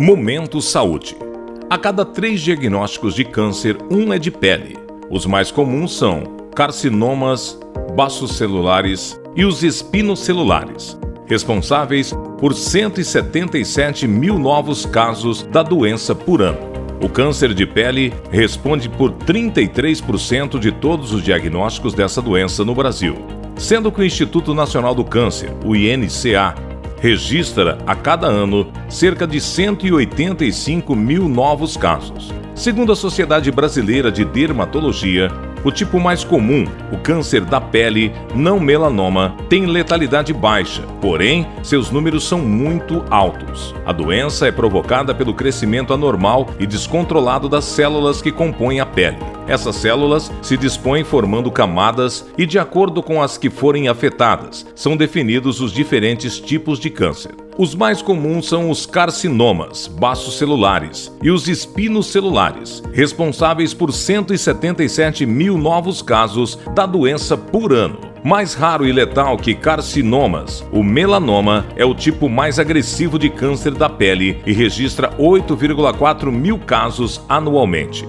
Momento Saúde. A cada três diagnósticos de câncer, um é de pele. Os mais comuns são carcinomas, baços celulares e os espinocelulares, responsáveis por 177 mil novos casos da doença por ano. O câncer de pele responde por 33% de todos os diagnósticos dessa doença no Brasil, sendo que o Instituto Nacional do Câncer, o INCA, registra a cada ano cerca de 185 mil novos casos. Segundo a Sociedade Brasileira de Dermatologia, o tipo mais comum, o câncer da pele não melanoma, tem letalidade baixa, porém, seus números são muito altos. A doença é provocada pelo crescimento anormal e descontrolado das células que compõem a pele. Essas células se dispõem formando camadas e, de acordo com as que forem afetadas, são definidos os diferentes tipos de câncer. Os mais comuns são os carcinomas celulares e os espinos celulares, responsáveis por 177 mil novos casos da doença por ano. Mais raro e letal que carcinomas, o melanoma é o tipo mais agressivo de câncer da pele e registra 8,4 mil casos anualmente.